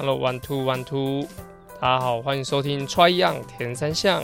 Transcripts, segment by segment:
Hello one two one two，大家好，欢迎收听 Try Young 铁人三项。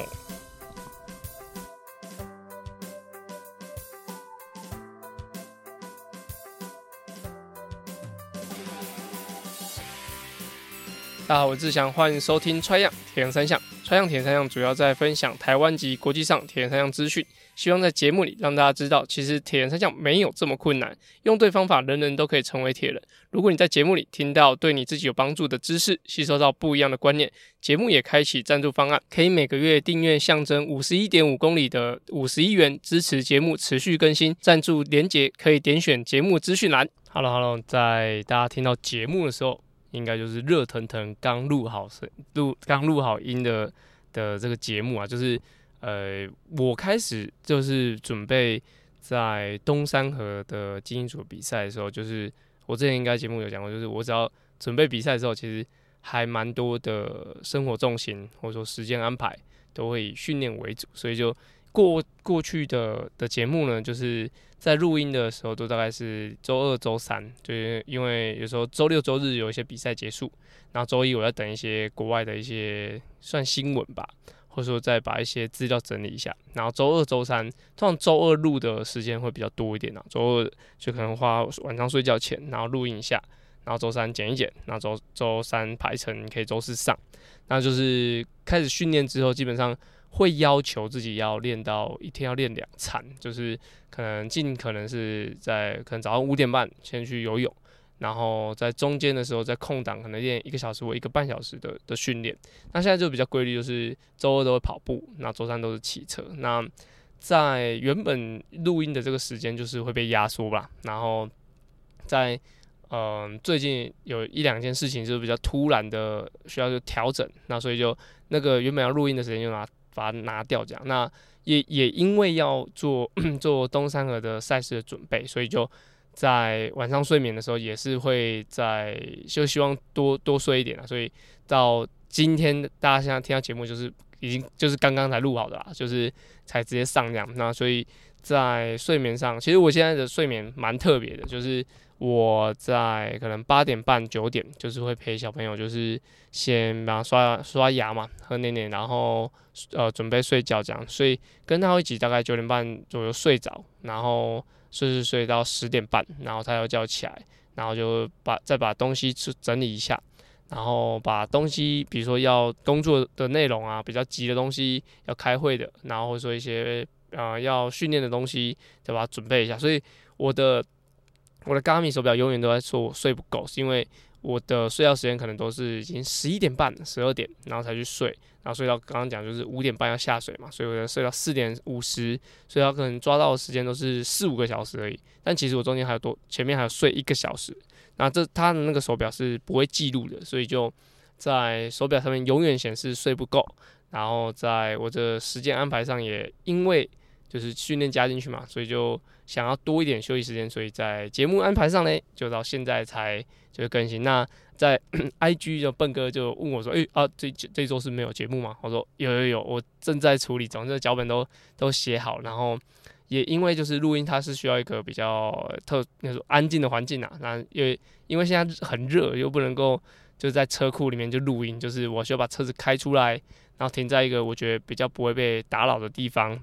大家好，我是志祥，欢迎收听 Try Young 铁人三项。川阳铁人三项主要在分享台湾及国际上铁人三项资讯。希望在节目里让大家知道，其实铁人三项没有这么困难，用对方法，人人都可以成为铁人。如果你在节目里听到对你自己有帮助的知识，吸收到不一样的观念，节目也开启赞助方案，可以每个月订阅象征五十一点五公里的五十一元，支持节目持续更新。赞助连结可以点选节目资讯栏。Hello Hello，在大家听到节目的时候，应该就是热腾腾刚录好声录刚录好音的的这个节目啊，就是。呃，我开始就是准备在东山河的精英组比赛的时候，就是我之前应该节目有讲过，就是我只要准备比赛的时候，其实还蛮多的生活重心或者说时间安排都会以训练为主，所以就过过去的的节目呢，就是在录音的时候都大概是周二、周三，就是因为有时候周六、周日有一些比赛结束，然后周一我要等一些国外的一些算新闻吧。或者说再把一些资料整理一下，然后周二、周三，通常周二录的时间会比较多一点啊。周二就可能花晚上睡觉前，然后录音一下，然后周三剪一剪，然后周周三排成可以周四上。那就是开始训练之后，基本上会要求自己要练到一天要练两餐，就是可能尽可能是在可能早上五点半先去游泳。然后在中间的时候，在空档可能练一个小时或一个半小时的的训练。那现在就比较规律，就是周二都会跑步，那周三都是骑车。那在原本录音的这个时间就是会被压缩吧。然后在嗯、呃、最近有一两件事情就是比较突然的需要就调整，那所以就那个原本要录音的时间就拿把它拿掉这样。那也也因为要做 做东山河的赛事的准备，所以就。在晚上睡眠的时候，也是会在就希望多多睡一点啊，所以到今天大家现在听到节目，就是已经就是刚刚才录好的啦，就是才直接上这样。那所以在睡眠上，其实我现在的睡眠蛮特别的，就是我在可能八点半九点，就是会陪小朋友，就是先把他刷刷牙嘛，喝奶奶，然后呃准备睡觉这样，所以跟他一起大概九点半左右睡着，然后。睡睡睡到十点半，然后他要叫起来，然后就把再把东西整理一下，然后把东西，比如说要工作的内容啊，比较急的东西，要开会的，然后或者说一些啊、呃、要训练的东西，再把它准备一下。所以我的我的 Garmin 手表永远都在说我睡不够，是因为。我的睡觉时间可能都是已经十一点半、十二点，然后才去睡，然后睡到刚刚讲就是五点半要下水嘛，所以我要睡到四点五十，所以他可能抓到的时间都是四五个小时而已。但其实我中间还有多，前面还有睡一个小时。那这他的那个手表是不会记录的，所以就在手表上面永远显示睡不够。然后在我的时间安排上也因为就是训练加进去嘛，所以就想要多一点休息时间，所以在节目安排上呢，就到现在才。就更新。那在 IG 就笨哥就问我说：“诶、啊，这这周是没有节目吗？”我说：“有有有，我正在处理中，这脚本都都写好。然后也因为就是录音，它是需要一个比较特那种安静的环境啊。那因为因为现在很热，又不能够就在车库里面就录音，就是我需要把车子开出来，然后停在一个我觉得比较不会被打扰的地方，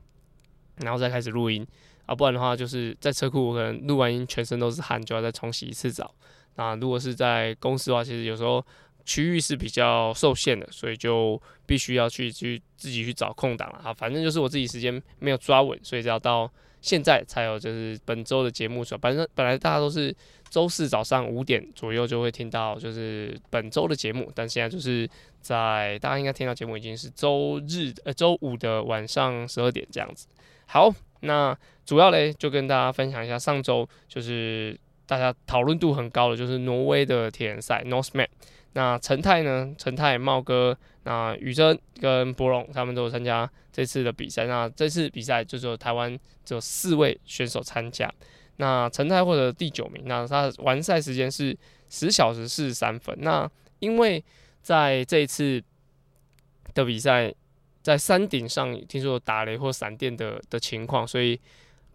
然后再开始录音啊。不然的话，就是在车库，我可能录完音全身都是汗，就要再重洗一次澡。”那如果是在公司的话，其实有时候区域是比较受限的，所以就必须要去去自己去找空档了啊。反正就是我自己时间没有抓稳，所以要到现在才有就是本周的节目出来。反正本来大家都是周四早上五点左右就会听到就是本周的节目，但现在就是在大家应该听到节目已经是周日呃周五的晚上十二点这样子。好，那主要嘞就跟大家分享一下上周就是。大家讨论度很高的就是挪威的铁人赛 Norseman。那陈泰呢？陈泰、茂哥、那宇珍跟博龙他们都有参加这次的比赛。那这次比赛就只有台湾只有四位选手参加。那陈泰获得第九名。那他完赛时间是十小时四十三分。那因为在这一次的比赛，在山顶上听说有打雷或闪电的的情况，所以。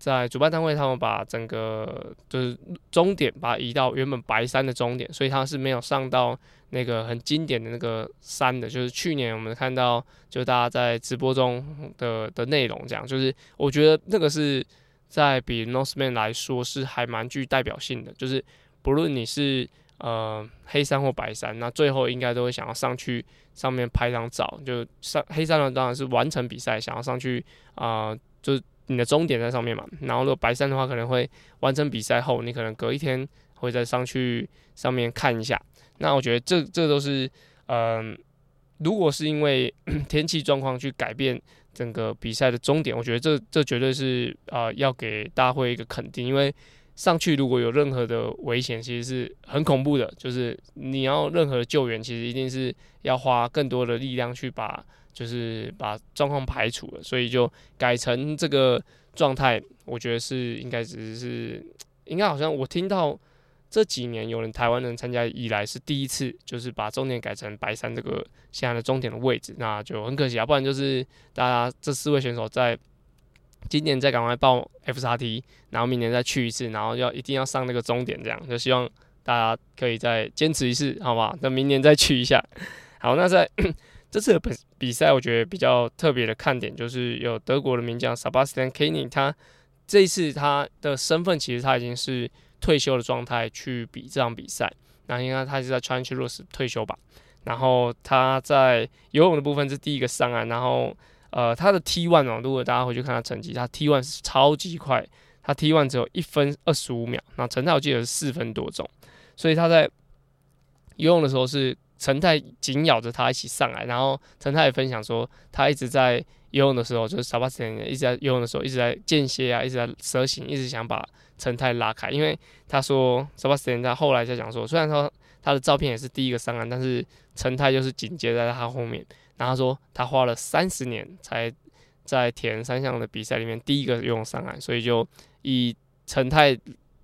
在主办单位他们把整个就是终点把它移到原本白山的终点，所以它是没有上到那个很经典的那个山的。就是去年我们看到，就大家在直播中的的内容，这样就是我觉得那个是在比 Norseman 来说是还蛮具代表性的，就是不论你是呃黑山或白山，那最后应该都会想要上去上面拍张照。就上黑山的当然是完成比赛，想要上去啊、就是。你的终点在上面嘛，然后如果白山的话，可能会完成比赛后，你可能隔一天会再上去上面看一下。那我觉得这这都是，嗯、如果是因为 天气状况去改变整个比赛的终点，我觉得这这绝对是啊、要给大会一个肯定，因为上去如果有任何的危险，其实是很恐怖的，就是你要任何救援，其实一定是要花更多的力量去把。就是把状况排除了，所以就改成这个状态。我觉得是应该只是应该好像我听到这几年有人台湾人参加以来是第一次，就是把终点改成白山这个现在的终点的位置，那就很可惜啊。不然就是大家这四位选手在今年再赶快报 FXT，然后明年再去一次，然后要一定要上那个终点，这样就希望大家可以再坚持一次，好吧？那明年再去一下。好，那在。这次的比比赛，我觉得比较特别的看点就是有德国的名将 Sebastian k e n i n g 他这一次他的身份其实他已经是退休的状态去比这场比赛。那应该他是在 Challenge Roth 退休吧？然后他在游泳的部分是第一个上岸，然后呃他的 T1 哦，如果大家回去看他成绩，他 T1 是超级快，他 T1 只有一分二十五秒，那陈太我记得是四分多钟，所以他在游泳的时候是。陈太紧咬着他一起上来，然后陈太也分享说，他一直在游泳的时候，就是沙巴斯坦一直在游泳的时候，一直在间歇啊，一直在蛇行，一直想把陈太拉开。因为他说沙巴斯坦他后来在讲说，虽然说他的照片也是第一个上岸，但是陈太就是紧接在他后面。然后他说他花了三十年才在铁人三项的比赛里面第一个游泳上岸，所以就以陈太。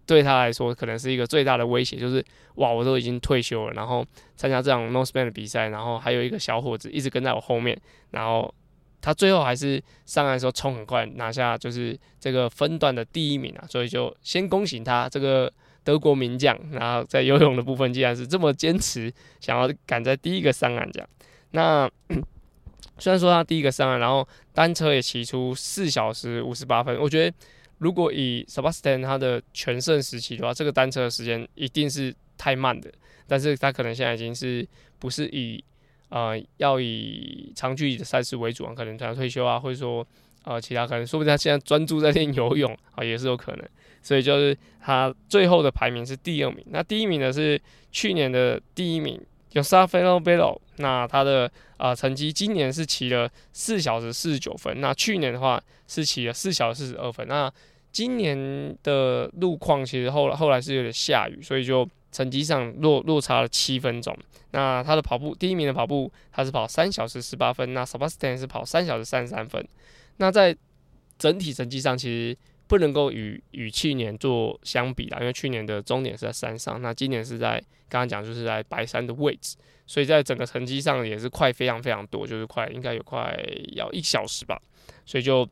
对他来说，可能是一个最大的威胁，就是哇，我都已经退休了，然后参加这样 Norseman 的比赛，然后还有一个小伙子一直跟在我后面，然后他最后还是上岸的时候冲很快，拿下就是这个分段的第一名啊，所以就先恭喜他这个德国名将，然后在游泳的部分竟然是这么坚持，想要赶在第一个上岸这样。那 虽然说他第一个上岸，然后单车也骑出四小时五十八分，我觉得。如果以 Sebastian 他的全盛时期的话，这个单车的时间一定是太慢的。但是他可能现在已经是不是以呃要以长距离的赛事为主啊？可能他要退休啊，或者说呃其他可能，说不定他现在专注在练游泳啊，也是有可能。所以就是他最后的排名是第二名。那第一名呢是去年的第一名。有 Jossaf Belo，那他的啊、成绩今年是骑了四小时四十九分，那去年的话是骑了四小时四十二分。那今年的路况其实后来后来是有点下雨，所以就成绩上落落差了七分钟。那他的跑步第一名的跑步他是跑三小时十八分，那 Sebastian 是跑三小时三十三分。那在整体成绩上其实。不能够与与去年做相比啦，因为去年的终点是在山上，那今年是在刚刚讲就是在白山的位置，所以在整个成绩上也是快非常非常多，就是快应该有快要一小时吧，所以就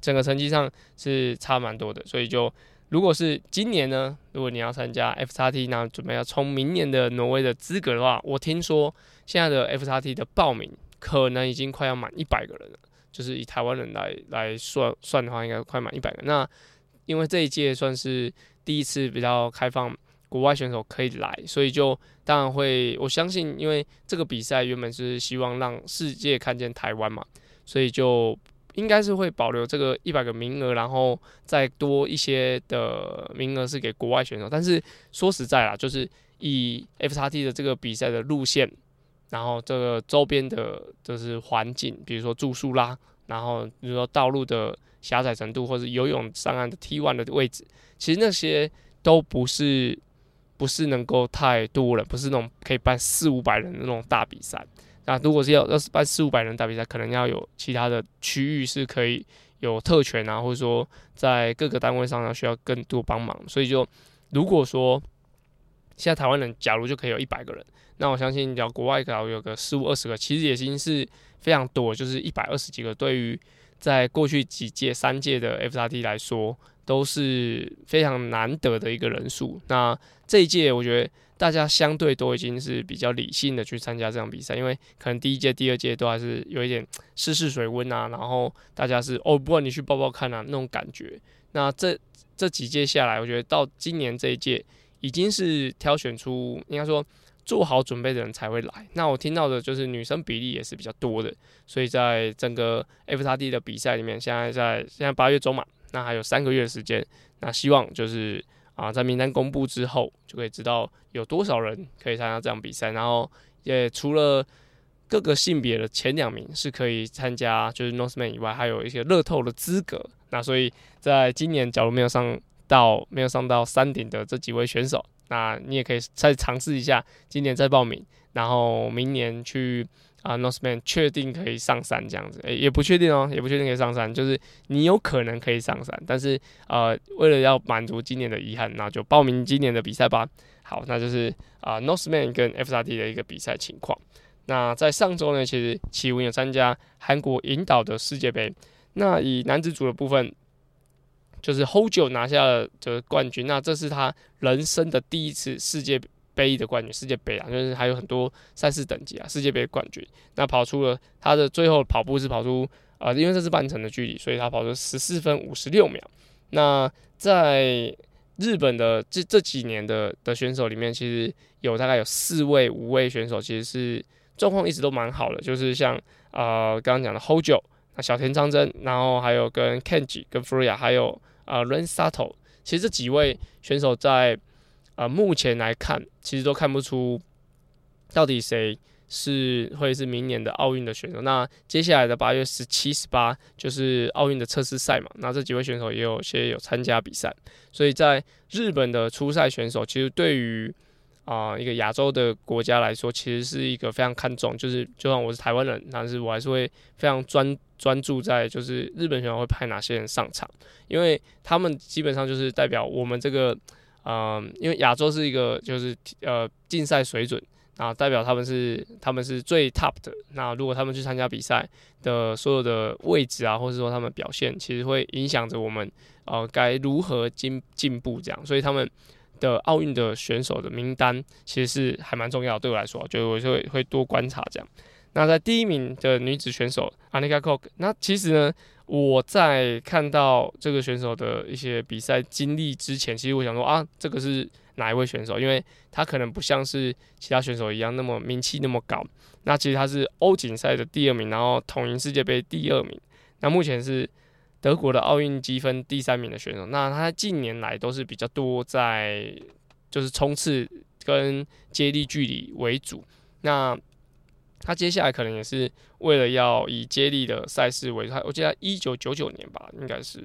整个成绩上是差蛮多的，所以就如果是今年呢，如果你要参加 FXT，那准备要冲明年的挪威的资格的话，我听说现在的 FXT 的报名可能已经快要满一百个人了。就是以台湾人来来算算的话，应该快满一百个。那因为这一届算是第一次比较开放国外选手可以来，所以就当然会我相信，因为这个比赛原本是希望让世界看见台湾嘛，所以就应该是会保留这个一百个名额，然后再多一些的名额是给国外选手。但是说实在啦，就是以 FXT 的这个比赛的路线。然后这个周边的，就是环境，比如说住宿啦，然后比如说道路的狭窄程度，或者游泳上岸的 T1 的位置，其实那些都不是不是能够太多人，不是那种可以办四五百人的那种大比赛。那如果是要要是办四五百人大比赛，可能要有其他的区域是可以有特权啊，或者说在各个单位上要需要更多帮忙。所以就如果说现在台湾人假如就可以有一百个人。那我相信，只要国外搞有个十五二十个，其实也已经是非常多，就是一百二十几个。对于在过去几届三届的 FSRT 来说，都是非常难得的一个人数。那这一届，我觉得大家相对都已经是比较理性的去参加这场比赛，因为可能第一届、第二届都还是有一点 试试水温啊，然后大家是哦，不然你去报报看啊那种感觉。那这这几届下来，我觉得到今年这一届，已经是挑选出应该说做好准备的人才会来。那我听到的就是女生比例也是比较多的，所以在整个 FSRT 的比赛里面，现在在现在八月中嘛，那还有三个月的时间，那希望就是啊，在名单公布之后，就可以知道有多少人可以参加这场比赛。然后也除了各个性别的前两名是可以参加，就是 Northman 以外，还有一些乐透的资格。那所以在今年，假如没有上到没有上到山顶的这几位选手，那你也可以再尝试一下，今年再报名，然后明年去啊、，Northman 确定可以上山这样子，诶、也不确定哦，也不确定可以上山，就是你有可能可以上山，但是呃，为了要满足今年的遗憾，那就报名今年的比赛吧。好，那就是啊、，Northman 跟 FSRT 的一个比赛情况。那在上周呢，其实奇文有参加韩国引导的世界杯。那以男子组的部分，就是 Hojo 拿下了这个冠军。那这是他人生的第一次世界杯的冠军，世界杯啊，就是还有很多赛事等级啊，世界杯冠军。那跑出了他的最后跑步是跑出啊、呃，因为这是半程的距离，所以他跑出十四分五十六秒。那在日本的这这几年的的选手里面，其实有大概有四位五位选手，其实是状况一直都蛮好的，就是像呃刚刚讲的 Hojo。小田昌真，然后还有跟 Kenji、跟 Furuya，还有啊 Ren Sato，其实这几位选手在啊目前来看，其实都看不出到底谁是会是明年的奥运的选手。那接下来的八月十七、十八就是奥运的测试赛嘛，那这几位选手也有些有参加比赛，所以在日本的初赛选手，其实对于啊、一个亚洲的国家来说，其实是一个非常看重，就是就算我是台湾人，但是我还是会非常专专注在就是日本选手会派哪些人上场，因为他们基本上就是代表我们这个，嗯、因为亚洲是一个就是呃竞赛水准，那代表他们是他们是最 top 的，那如果他们去参加比赛的所有的位置啊，或者说他们表现，其实会影响着我们呃该如何进进步这样，所以他们。的奥运的选手的名单其实是还蛮重要，对我来说，就我就会会多观察这样。那在第一名的女子选手 Anika Kok，那其实呢，我在看到这个选手的一些比赛经历之前，其实我想说啊，这个是哪一位选手？因为她可能不像是其他选手一样那么名气那么高。那其实她是欧锦赛的第二名，然后统一世界杯第二名。那目前是。德国的奥运积分第三名的选手，那他近年来都是比较多在就是冲刺跟接力距离为主。那他接下来可能也是为了要以接力的赛事为主。我记得一九九九年吧，应该是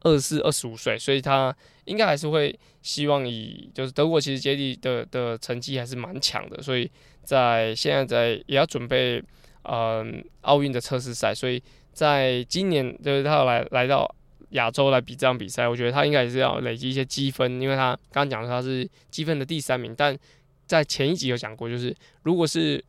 二十四、二十五岁，所以他应该还是会希望以就是德国其实接力的的成绩还是蛮强的，所以在现在在也要准备嗯奥运的测试赛，所以。在今年，就是他要来来到亚洲来比这场比赛，我觉得他应该也是要累积一些积分，因为他刚刚讲说他是积分的第三名，但在前一集有讲过，就是如果是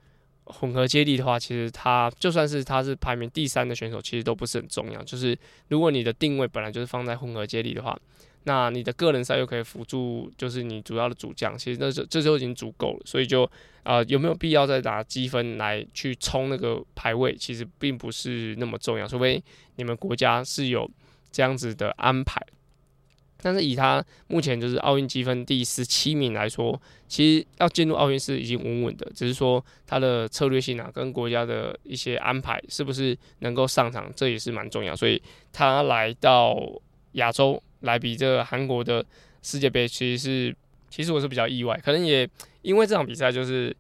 混合接力的话，其实他就算是他是排名第三的选手，其实都不是很重要，就是如果你的定位本来就是放在混合接力的话。那你的个人赛又可以辅助，就是你主要的主将，其实那就这就已经足够了。所以就啊、呃，有没有必要再拿积分来去冲那个排位，其实并不是那么重要。除非你们国家是有这样子的安排。但是以他目前就是奥运积分第十七名来说，其实要进入奥运是已经稳稳的，只是说他的策略性啊，跟国家的一些安排是不是能够上场，这也是蛮重要。所以他来到亚洲。来比这个韩国的世界杯，其实是其实我是比较意外，可能也因为这场比赛就是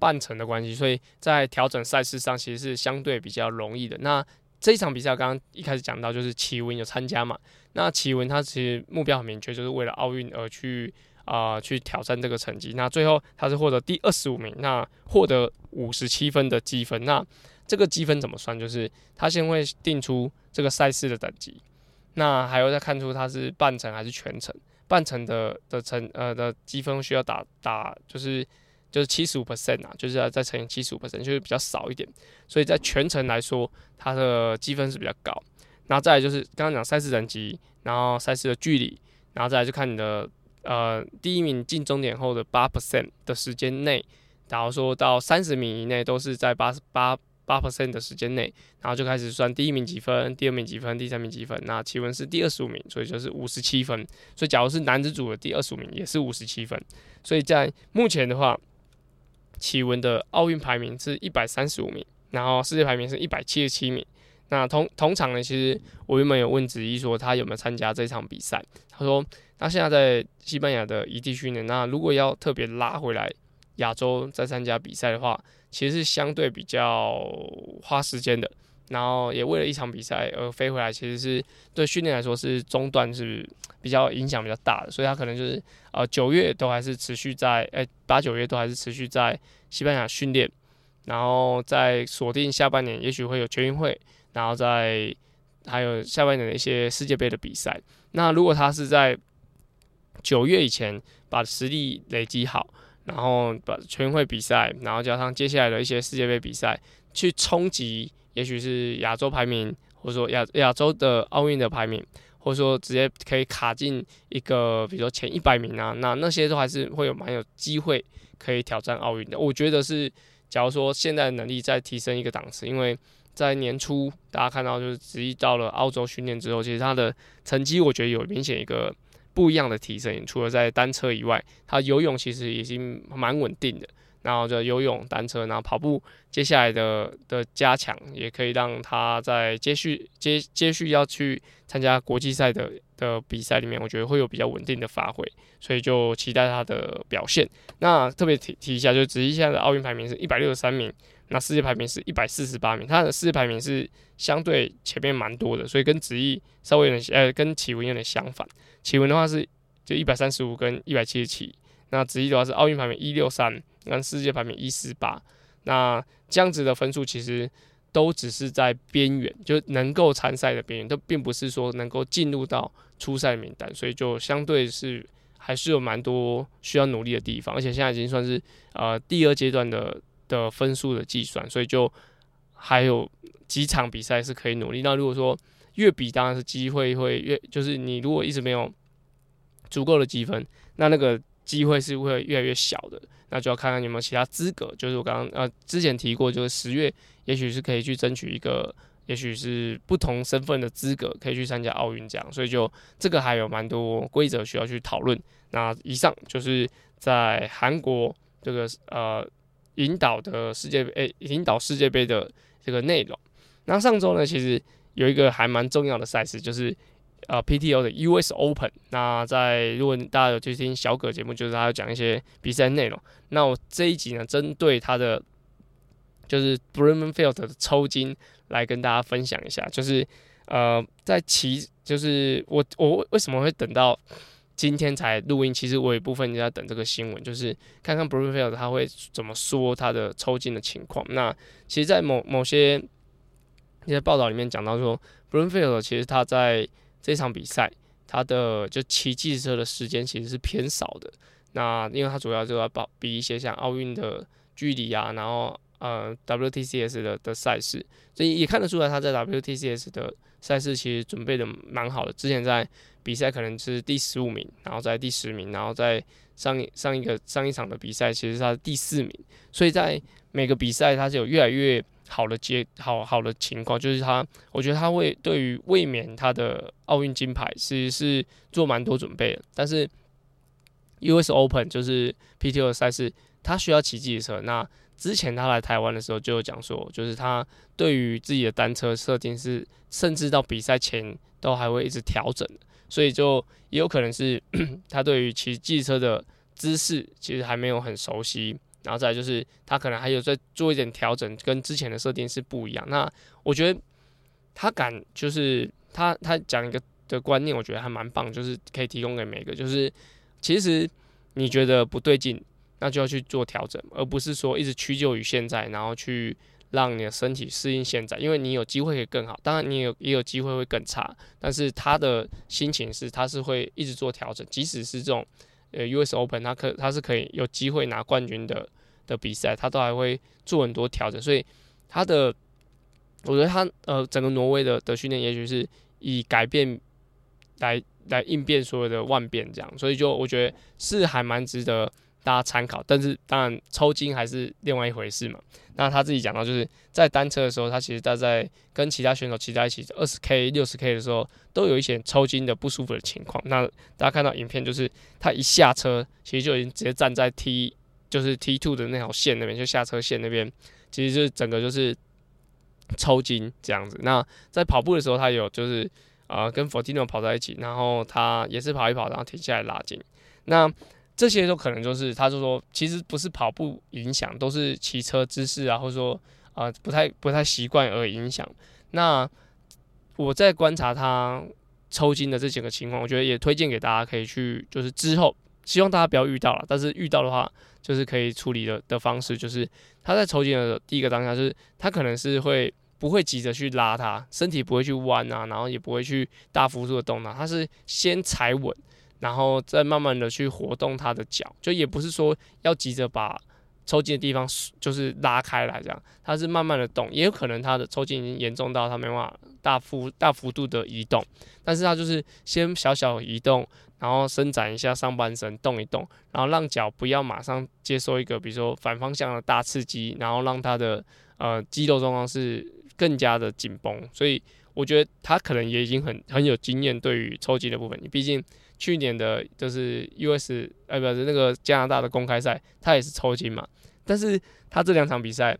半程的关系，所以在调整赛事上其实是相对比较容易的。那这一场比赛刚刚一开始讲到，就是奇文有参加嘛，那奇文他其实目标很明确，就是为了奥运而去啊、去挑战这个成绩。那最后他是获得第二十五名，那获得五十七分的积分。那这个积分怎么算？就是他先会定出这个赛事的等级。那还要再看出他是半程还是全程，半程的的成呃的积分需要打打就是就是七十五 percent 啊，就是要再乘以七十五 percent，就是比较少一点。所以在全程来说，它的积分是比较高。然后再来就是刚刚讲赛事等级，然后赛事的距离，然后再来就看你的呃第一名进终点后的八 percent 的时间内，假如说到三十米以内都是在八十八八 percent 的时间内，然后就开始算第一名几分，第二名几分，第三名几分。那奇文是第二十五名，所以就是五十七分。所以假如是男子组的第二十五名，也是五十七分。所以在目前的话，奇文的奥运排名是一百三十五名，然后世界排名是一百七十七名。那同同场呢，其实我原本有问子怡说他有没有参加这场比赛，他说他现在在西班牙的一地训练。那如果要特别拉回来亚洲再参加比赛的话，其实是相对比较花时间的。然后也为了一场比赛而飞回来，其实是对训练来说是中断是比较影响比较大的。所以他可能就是呃九月都还是持续在诶八九月都还是持续在西班牙训练，然后再锁定下半年也许会有全运会。然后在还有下半年的一些世界杯的比赛。那如果他是在九月以前把实力累积好，然后把全运会比赛，然后加上接下来的一些世界杯比赛，去冲击，也许是亚洲排名，或者说亚亚洲的奥运的排名，或者说直接可以卡进一个，比如说前一百名啊，那那些都还是会有蛮有机会可以挑战奥运的。我觉得是，假如说现在能力再提升一个档次，因为。在年初，大家看到就是子怡到了澳洲训练之后，其实他的成绩我觉得有明显一个不一样的提升。除了在单车以外，他游泳其实已经蛮稳定的。然后就游泳、单车，然后跑步，接下来的的加强也可以让他在接续接接续要去参加国际赛的的比赛里面，我觉得会有比较稳定的发挥。所以就期待他的表现。那特别提提一下，就是子怡现在的奥运排名是一百六十三名。那世界排名是一百四十八名，他的世界排名是相对前面蛮多的，所以跟子怡稍微有点呃，跟启文有点相反。启文的话是就一百三十五跟一百七十七，那子怡的话是奥运排名一六三，跟世界排名一四八。那这样子的分数其实都只是在边缘，就能够参赛的边缘，都并不是说能够进入到初赛名单，所以就相对是还是有蛮多需要努力的地方，而且现在已经算是呃第二阶段的。的分数的计算，所以就还有几场比赛是可以努力。那如果说越比，当然是机会会越，就是你如果一直没有足够的积分，那那个机会是会越来越小的。那就要看看你有没有其他资格。就是我刚刚呃之前提过，就是十月也许是可以去争取一个，也许是不同身份的资格，可以去参加奥运这样。所以就这个还有蛮多规则需要去讨论。那以上就是在韩国这个呃。引导的世界杯，诶引导世界杯的这个内容。那上周呢，其实有一个还蛮重要的赛事，就是呃 PTO 的 US Open。那在如果大家有去听小葛节目，就是他要讲一些比赛内容。那我这一集呢，针对他的就是 b r u m e n f i e l d 的抽筋来跟大家分享一下，就是呃在骑，就是我我为什么会等到。今天才录音，其实我有一部分人在等这个新闻，就是看看 b r u n f i e l d 他会怎么说他的抽筋的情况。那其实，在某某些一些报道里面讲到说 b r u n f i e l d 其实他在这场比赛，他的就骑机车的时间其实是偏少的。那因为他主要就要比比一些像奥运的距离啊，然后呃 WTCS 的的赛事，所以也看得出来他在 WTCS 的赛事其实准备的蛮好的。之前在比赛可能是第十五名，然后在第十名，然后在上一上一个上一场的比赛，其实他是第四名，所以在每个比赛他是有越来越好的接好好的情况，就是他，我觉得他会对于卫冕他的奥运金牌其实是做蛮多准备的。但是 US Open 就是 PTO 赛事，他需要骑自行车。那之前他来台湾的时候就有讲说，就是他对于自己的单车设定是，甚至到比赛前都还会一直调整。所以就也有可能是 他对于骑机车的姿势其实还没有很熟悉，然后再就是他可能还有在做一点调整，跟之前的设定是不一样。那我觉得他敢就是他他讲一个的观念，我觉得还蛮棒，就是可以提供给每个，就是其实你觉得不对劲，那就要去做调整，而不是说一直屈就于现在，然后去。让你的身体适应现在，因为你有机会可以更好，当然你有也有机会会更差。但是他的心情是，他是会一直做调整，即使是这种呃 US Open，他可他是可以有机会拿冠军的的比赛，他都还会做很多调整。所以他的我觉得他呃整个挪威的的训练，也许是以改变来来应变所有的万变这样，所以就我觉得是还蛮值得大家参考。但是当然抽筋还是另外一回事嘛。那他自己讲到，就是在单车的时候，他其实他在跟其他选手骑在一起，二十 K、六十 K 的时候，都有一些抽筋的不舒服的情况。那大家看到影片，就是他一下车，其实就已经直接站在 T，就是 T two 的那条线那边，就下车线那边，其实就是整个就是抽筋这样子。那在跑步的时候，他有就是啊、跟 Fortino 跑在一起，然后他也是跑一跑，然后停下来拉筋。那这些都可能就是，他就说，其实不是跑步影响，都是骑车姿势啊，或者说啊、不太不太习惯而影响。那我在观察他抽筋的这几个情况，我觉得也推荐给大家可以去，就是之后希望大家不要遇到了，但是遇到的话，就是可以处理的的方式，就是他在抽筋的第一个当下，就是他可能是会不会急着去拉他，身体不会去弯啊，然后也不会去大幅度的动它，他是先踩稳。然后再慢慢的去活动他的脚，就也不是说要急着把抽筋的地方就是拉开来这样，他是慢慢的动，也有可能他的抽筋已经严重到他没办法大幅大幅度的移动，但是他就是先小小移动，然后伸展一下上半身动一动，然后让脚不要马上接受一个比如说反方向的大刺激，然后让他的呃肌肉状况是更加的紧绷，所以我觉得他可能也已经很很有经验对于抽筋的部分，你毕竟。去年的就是 US，呃，不是那个加拿大的公开赛，他也是抽筋嘛。但是他这两场比赛，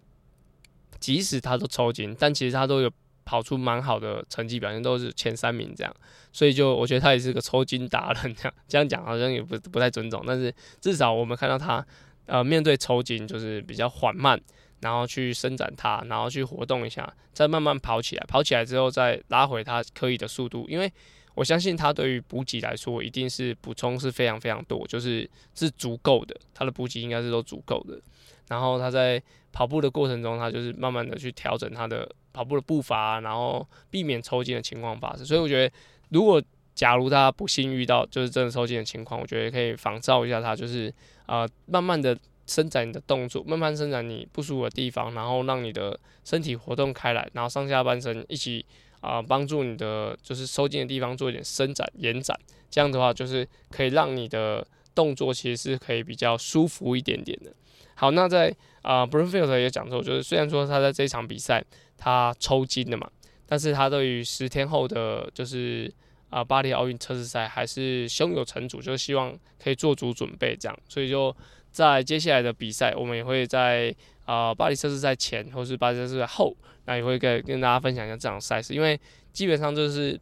即使他都抽筋，但其实他都有跑出蛮好的成绩表现，都是前三名这样。所以就我觉得他也是个抽筋达人这样。这样讲好像也不不太尊重，但是至少我们看到他，呃，面对抽筋就是比较缓慢，然后去伸展它，然后去活动一下，再慢慢跑起来，跑起来之后再拉回他可以的速度，因为。我相信他对于补给来说，一定是补充是非常非常多，就是是足够的。他的补给应该是都足够的。然后他在跑步的过程中，他就是慢慢的去调整他的跑步的步伐，然后避免抽筋的情况发生。所以我觉得，如果假如他不幸遇到就是真的抽筋的情况，我觉得可以仿照一下他，就是啊、慢慢的伸展你的动作，慢慢伸展你不舒服的地方，然后让你的身体活动开来，然后上下半身一起。啊，帮助你的就是抽筋的地方做一点伸展、延展，这样的话就是可以让你的动作其实是可以比较舒服一点点的。好，那在啊 Blumfield 也讲说，就是虽然说他在这场比赛他抽筋了嘛，但是他对于十天后的就是啊巴黎奥运测试赛还是胸有成竹，就是希望可以做足准备这样。所以就在接下来的比赛，我们也会在啊巴黎测试赛前或是巴黎测试赛后。那也会跟跟大家分享一下这场赛事，因为基本上就是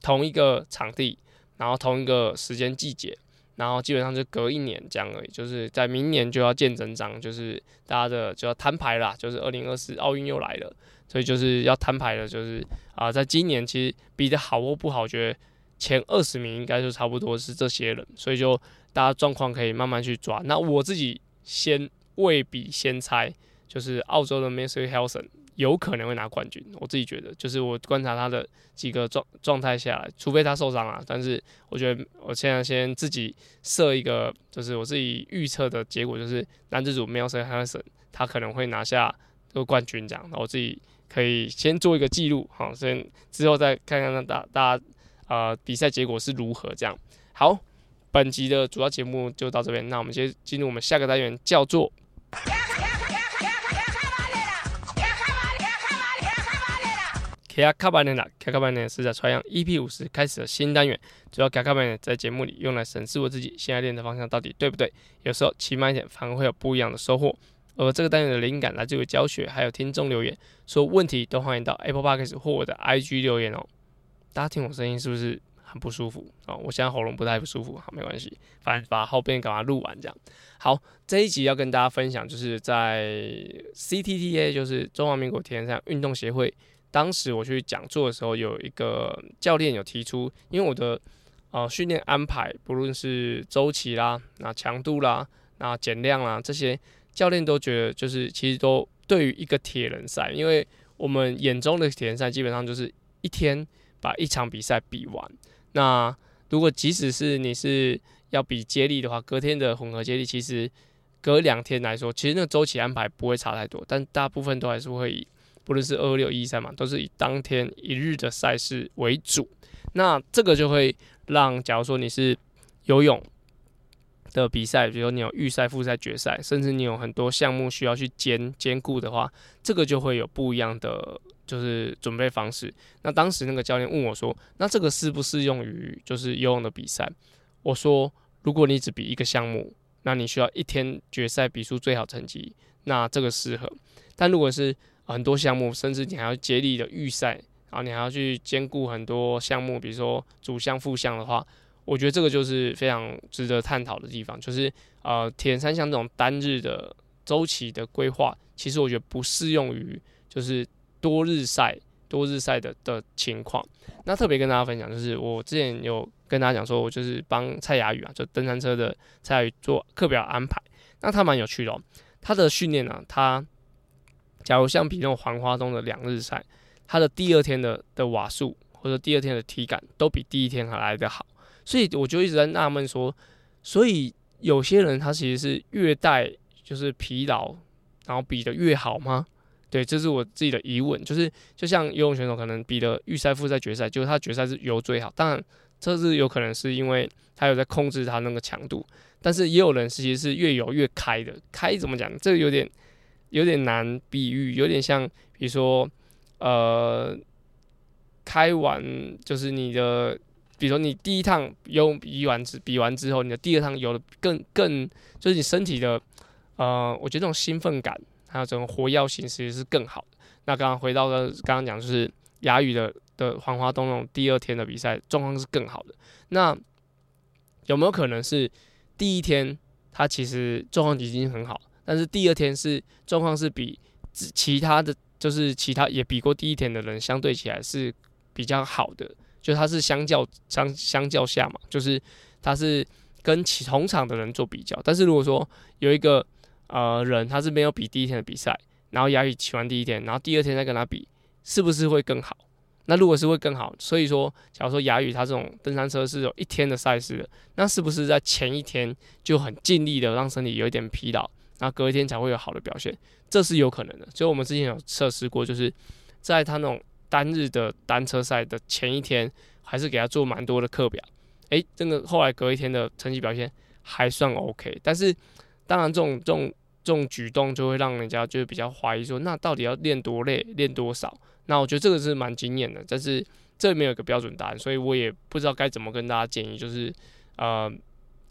同一个场地，然后同一个时间季节，然后基本上就隔一年这样而已。就是在明年就要见真章，就是大家的就要摊牌啦，就是二零二四奥运又来了，所以就是要摊牌了。就是啊，在今年其实比的好或不好，我觉得前二十名应该就差不多是这些人，所以就大家状况可以慢慢去抓。那我自己先未必先猜。就是澳洲的 Matthew Hayson 有可能会拿冠军，我自己觉得，就是我观察他的几个状状态下来，除非他受伤了，但是我觉得我现在先自己设一个，就是我自己预测的结果，就是男子组 Matthew Hayson 他可能会拿下这个冠军这样，那我自己可以先做一个记录，好，先之后再看看大大家呃比赛结果是如何这样。好，本集的主要节目就到这边，那我们先进入我们下个单元，叫做。卡卡班的啦，卡卡班的是在传扬 EP 五十开始的新单元，主要卡卡班的在节目里用来审视我自己现在练的方向到底对不对，有时候骑慢一点反而会有不一样的收获。而这个单元的灵感来自于教学，还有听众留言，说问题都欢迎到 Apple Podcast 或我的 IG 留言哦。大家听我声音是不是很不舒服哦？我现在喉咙不太不舒服，好，没关系，反正把后边赶快录完这样。好，这一集要跟大家分享，就是在 CTTA，就是中华民国铁人三项运动协会。当时我去讲座的时候，有一个教练有提出，因为我的呃训练安排，不论是周期啦、那强度啦、那减量啦这些，教练都觉得就是其实都对于一个铁人赛，因为我们眼中的铁人赛基本上就是一天把一场比赛比完。那如果即使是你是要比接力的话，隔天的混合接力，其实隔两天来说，其实那个周期安排不会差太多，但大部分都还是会以。不论是二二六一三嘛，都是以当天一日的赛事为主。那这个就会让，假如说你是游泳的比赛，比如说你有预赛、复赛、决赛，甚至你有很多项目需要去兼兼顾的话，这个就会有不一样的就是准备方式。那当时那个教练问我说：“那这个适不适用于就是游泳的比赛？”我说：“如果你只比一个项目，那你需要一天决赛比出最好成绩，那这个适合。但如果是很多项目，甚至你还要接力的预赛，然后你还要去兼顾很多项目，比如说主项、副项的话。”我觉得这个就是非常值得探讨的地方，就是呃，铁人三项这种单日的周期的规划，其实我觉得不适用于就是多日赛、多日赛的的情况。那特别跟大家分享，就是我之前有跟大家讲说，我就是帮蔡雅宇啊，就登山车的蔡雅宇做课表安排。那他蛮有趣的哦，他的训练呢，他假如像比那种环花东的两日赛，他的第二天的的瓦数或者第二天的体感都比第一天还来得好。所以我就一直在纳闷说，所以有些人他其实是越带就是疲劳，然后比的越好吗？对，这是我自己的疑问。就是就像游泳选手可能比的预赛、复赛、决赛，就是他决赛是游最好。当然，这是有可能是因为他有在控制他那个强度，但是也有人其实是越游越开的。开怎么讲？这个有点有点难比喻，有点像比如说呃，开完就是你的。比如说你第一趟游泳比完之比完之后，你的第二趟游的更更就是你身体的呃，我觉得这种兴奋感还有这种活跃性其实是更好的。那刚刚回到了刚刚讲就是哑语的的黄花东那种第二天的比赛状况是更好的。那有没有可能是第一天他其实状况已经很好，但是第二天是状况是比其他的就是其他也比过第一天的人相对起来是比较好的？就他是相较相相较下嘛，就是他是跟其同场的人做比较，但是如果说有一个呃人他是没有比第一天的比赛，然后亚宇骑完第一天，然后第二天再跟他比，是不是会更好？那如果是会更好，所以说假如说雅宇他这种登山车是有一天的赛事的，那是不是在前一天就很尽力的让身体有一点疲劳，然后隔一天才会有好的表现？这是有可能的。所以我们之前有测试过，就是在他那种。单日的单车赛的前一天，还是给他做蛮多的课表，诶、欸，这个后来隔一天的成绩表现还算 OK，但是当然这种这种这种举动就会让人家就比较怀疑说，那到底要练多累，练多少？那我觉得这个是蛮惊艳的，但是这没有个标准答案，所以我也不知道该怎么跟大家建议，就是呃，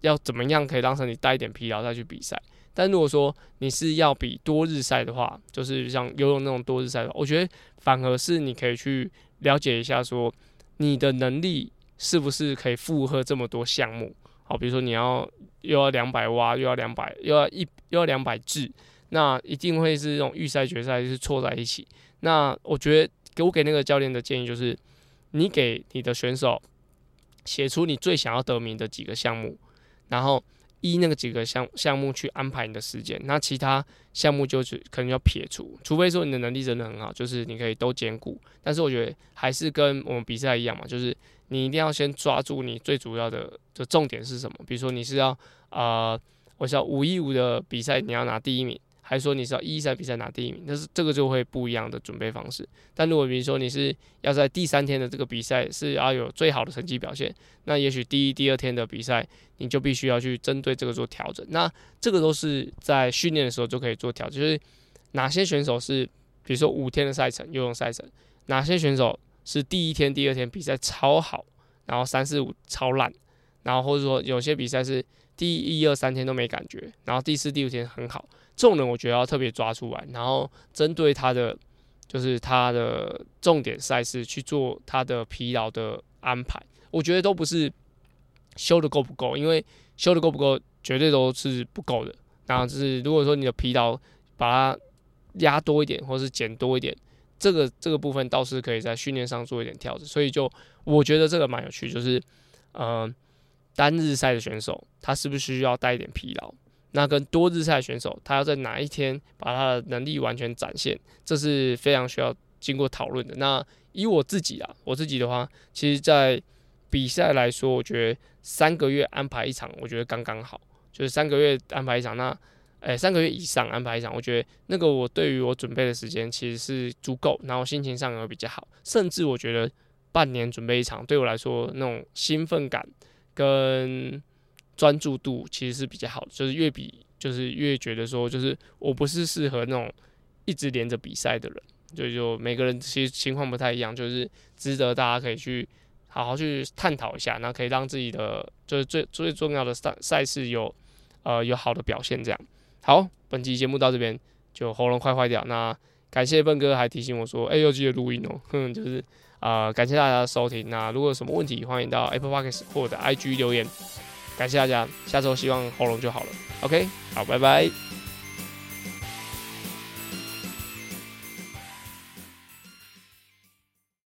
要怎么样可以让身体带一点疲劳再去比赛。但如果说你是要比多日赛的话，就是像游泳那种多日赛的话，我觉得反而是你可以去了解一下，说你的能力是不是可以负荷这么多项目。好，比如说你要又要两百蛙，又要两百，又要一又要两百字，那一定会是这种预赛、决赛是错在一起。那我觉得给我给那个教练的建议就是，你给你的选手写出你最想要得名的几个项目，然后。一那个几个项项目去安排你的时间，那其他项目就是可能要撇除，除非说你的能力真的很好，就是你可以都兼顾。但是我觉得还是跟我们比赛一样嘛，就是你一定要先抓住你最主要的的重点是什么。比如说你是要啊、呃，我想五一五的比赛你要拿第一名。还说你是要一赛比赛拿第一名，但是这个就会不一样的准备方式。但如果比如说你是要在第三天的这个比赛是要有最好的成绩表现，那也许第一、第二天的比赛你就必须要去针对这个做调整。那这个都是在训练的时候就可以做调整，就是哪些选手是比如说五天的赛程游泳赛程，哪些选手是第一天、第二天比赛超好，然后三四五超烂，然后或者说有些比赛是第一二三天都没感觉，然后第四、第五天很好。这种人我觉得要特别抓出来，然后针对他的就是他的重点赛事去做他的疲劳的安排。我觉得都不是修的够不够，因为修的够不够绝对都是不够的。然后就是如果说你的疲劳把它压多一点，或是减多一点，这个这个部分倒是可以在训练上做一点调整。所以就我觉得这个蛮有趣，就是嗯、呃，单日赛的选手他是不是需要带一点疲劳？那跟多日赛选手，他要在哪一天把他的能力完全展现，这是非常需要经过讨论的。那以我自己啊，我自己的话，其实，在比赛来说，我觉得三个月安排一场，我觉得刚刚好，就是三个月安排一场。那诶三个月以上安排一场，我觉得那个我对于我准备的时间其实是足够，然后心情上也会比较好，甚至我觉得半年准备一场对我来说那种兴奋感跟专注度其实是比较好的，就是越比就是越觉得说就是我不是适合那种一直连着比赛的人，所以就每个人其实情况不太一样，就是值得大家可以去好好去探讨一下，那可以让自己的就是最最重要的赛赛事有呃有好的表现这样。好，本期节目到这边就喉咙快坏掉。那感谢笨哥还提醒我说，哎、欸，要记得录音哦。哼，就是啊、感谢大家的收听。那如果有什么问题，欢迎到 Apple Podcast 或者 IG 留言。感谢大家，下周希望喉咙就好了。OK，好，拜拜。